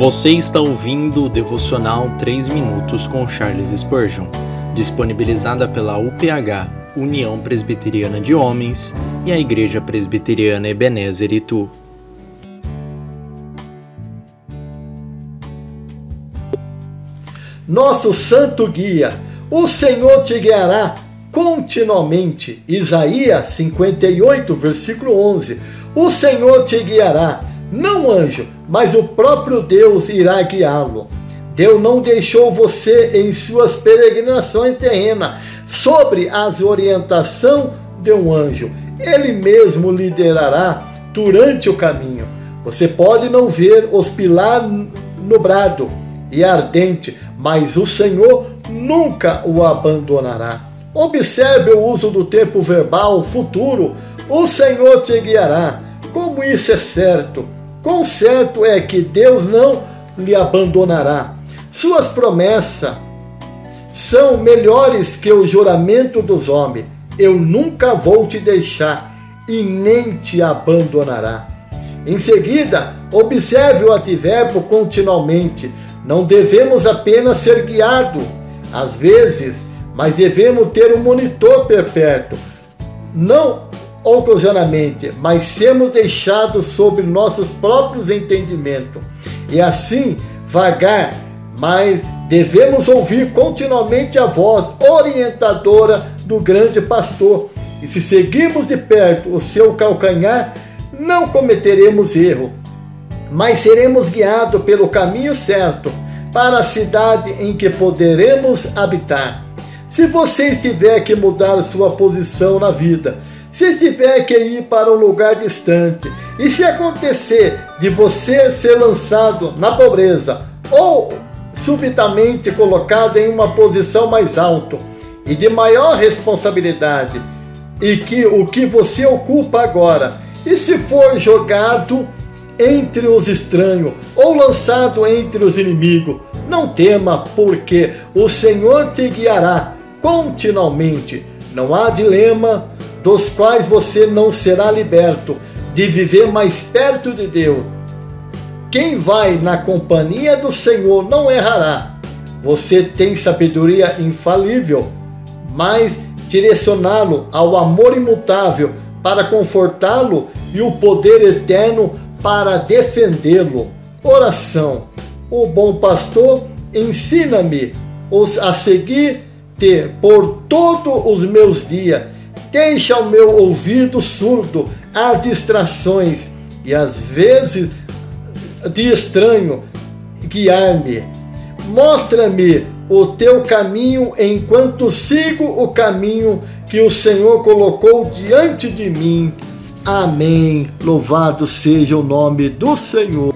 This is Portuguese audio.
Você está ouvindo o devocional 3 minutos com Charles Spurgeon, disponibilizada pela UPH, União Presbiteriana de Homens, e a Igreja Presbiteriana Ebenezer Itu. Nosso santo guia, o Senhor te guiará continuamente. Isaías 58, versículo 11. O Senhor te guiará não anjo, mas o próprio Deus irá guiá-lo. Deus não deixou você em suas peregrinações terrenas sobre as orientação de um anjo. Ele mesmo liderará durante o caminho. Você pode não ver os pilares nubrado e ardente, mas o Senhor nunca o abandonará. Observe o uso do tempo verbal futuro. O Senhor te guiará. Como isso é certo? Com certo é que Deus não lhe abandonará. Suas promessas são melhores que o juramento dos homens. Eu nunca vou te deixar e nem te abandonará. Em seguida, observe o advérbio continuamente. Não devemos apenas ser guiados, às vezes, mas devemos ter um monitor perpétuo. Não ocasionalmente, mas sermos deixados sobre nossos próprios entendimentos. E assim, vagar, mas devemos ouvir continuamente a voz orientadora do grande pastor. E se seguirmos de perto o seu calcanhar, não cometeremos erro, mas seremos guiados pelo caminho certo para a cidade em que poderemos habitar. Se você tiver que mudar sua posição na vida, se tiver que ir para um lugar distante, e se acontecer de você ser lançado na pobreza ou subitamente colocado em uma posição mais alta e de maior responsabilidade, e que o que você ocupa agora, e se for jogado entre os estranhos ou lançado entre os inimigos, não tema, porque o Senhor te guiará continuamente. Não há dilema, dos quais você não será liberto, de viver mais perto de Deus. Quem vai na companhia do Senhor não errará. Você tem sabedoria infalível, mas direcioná-lo ao amor imutável para confortá-lo e o poder eterno para defendê-lo. Oração. O bom pastor ensina-me a seguir-te por todos os meus dias Deixa o meu ouvido surdo às distrações e às vezes de estranho guiar-me. Mostra-me o teu caminho enquanto sigo o caminho que o Senhor colocou diante de mim. Amém. Louvado seja o nome do Senhor.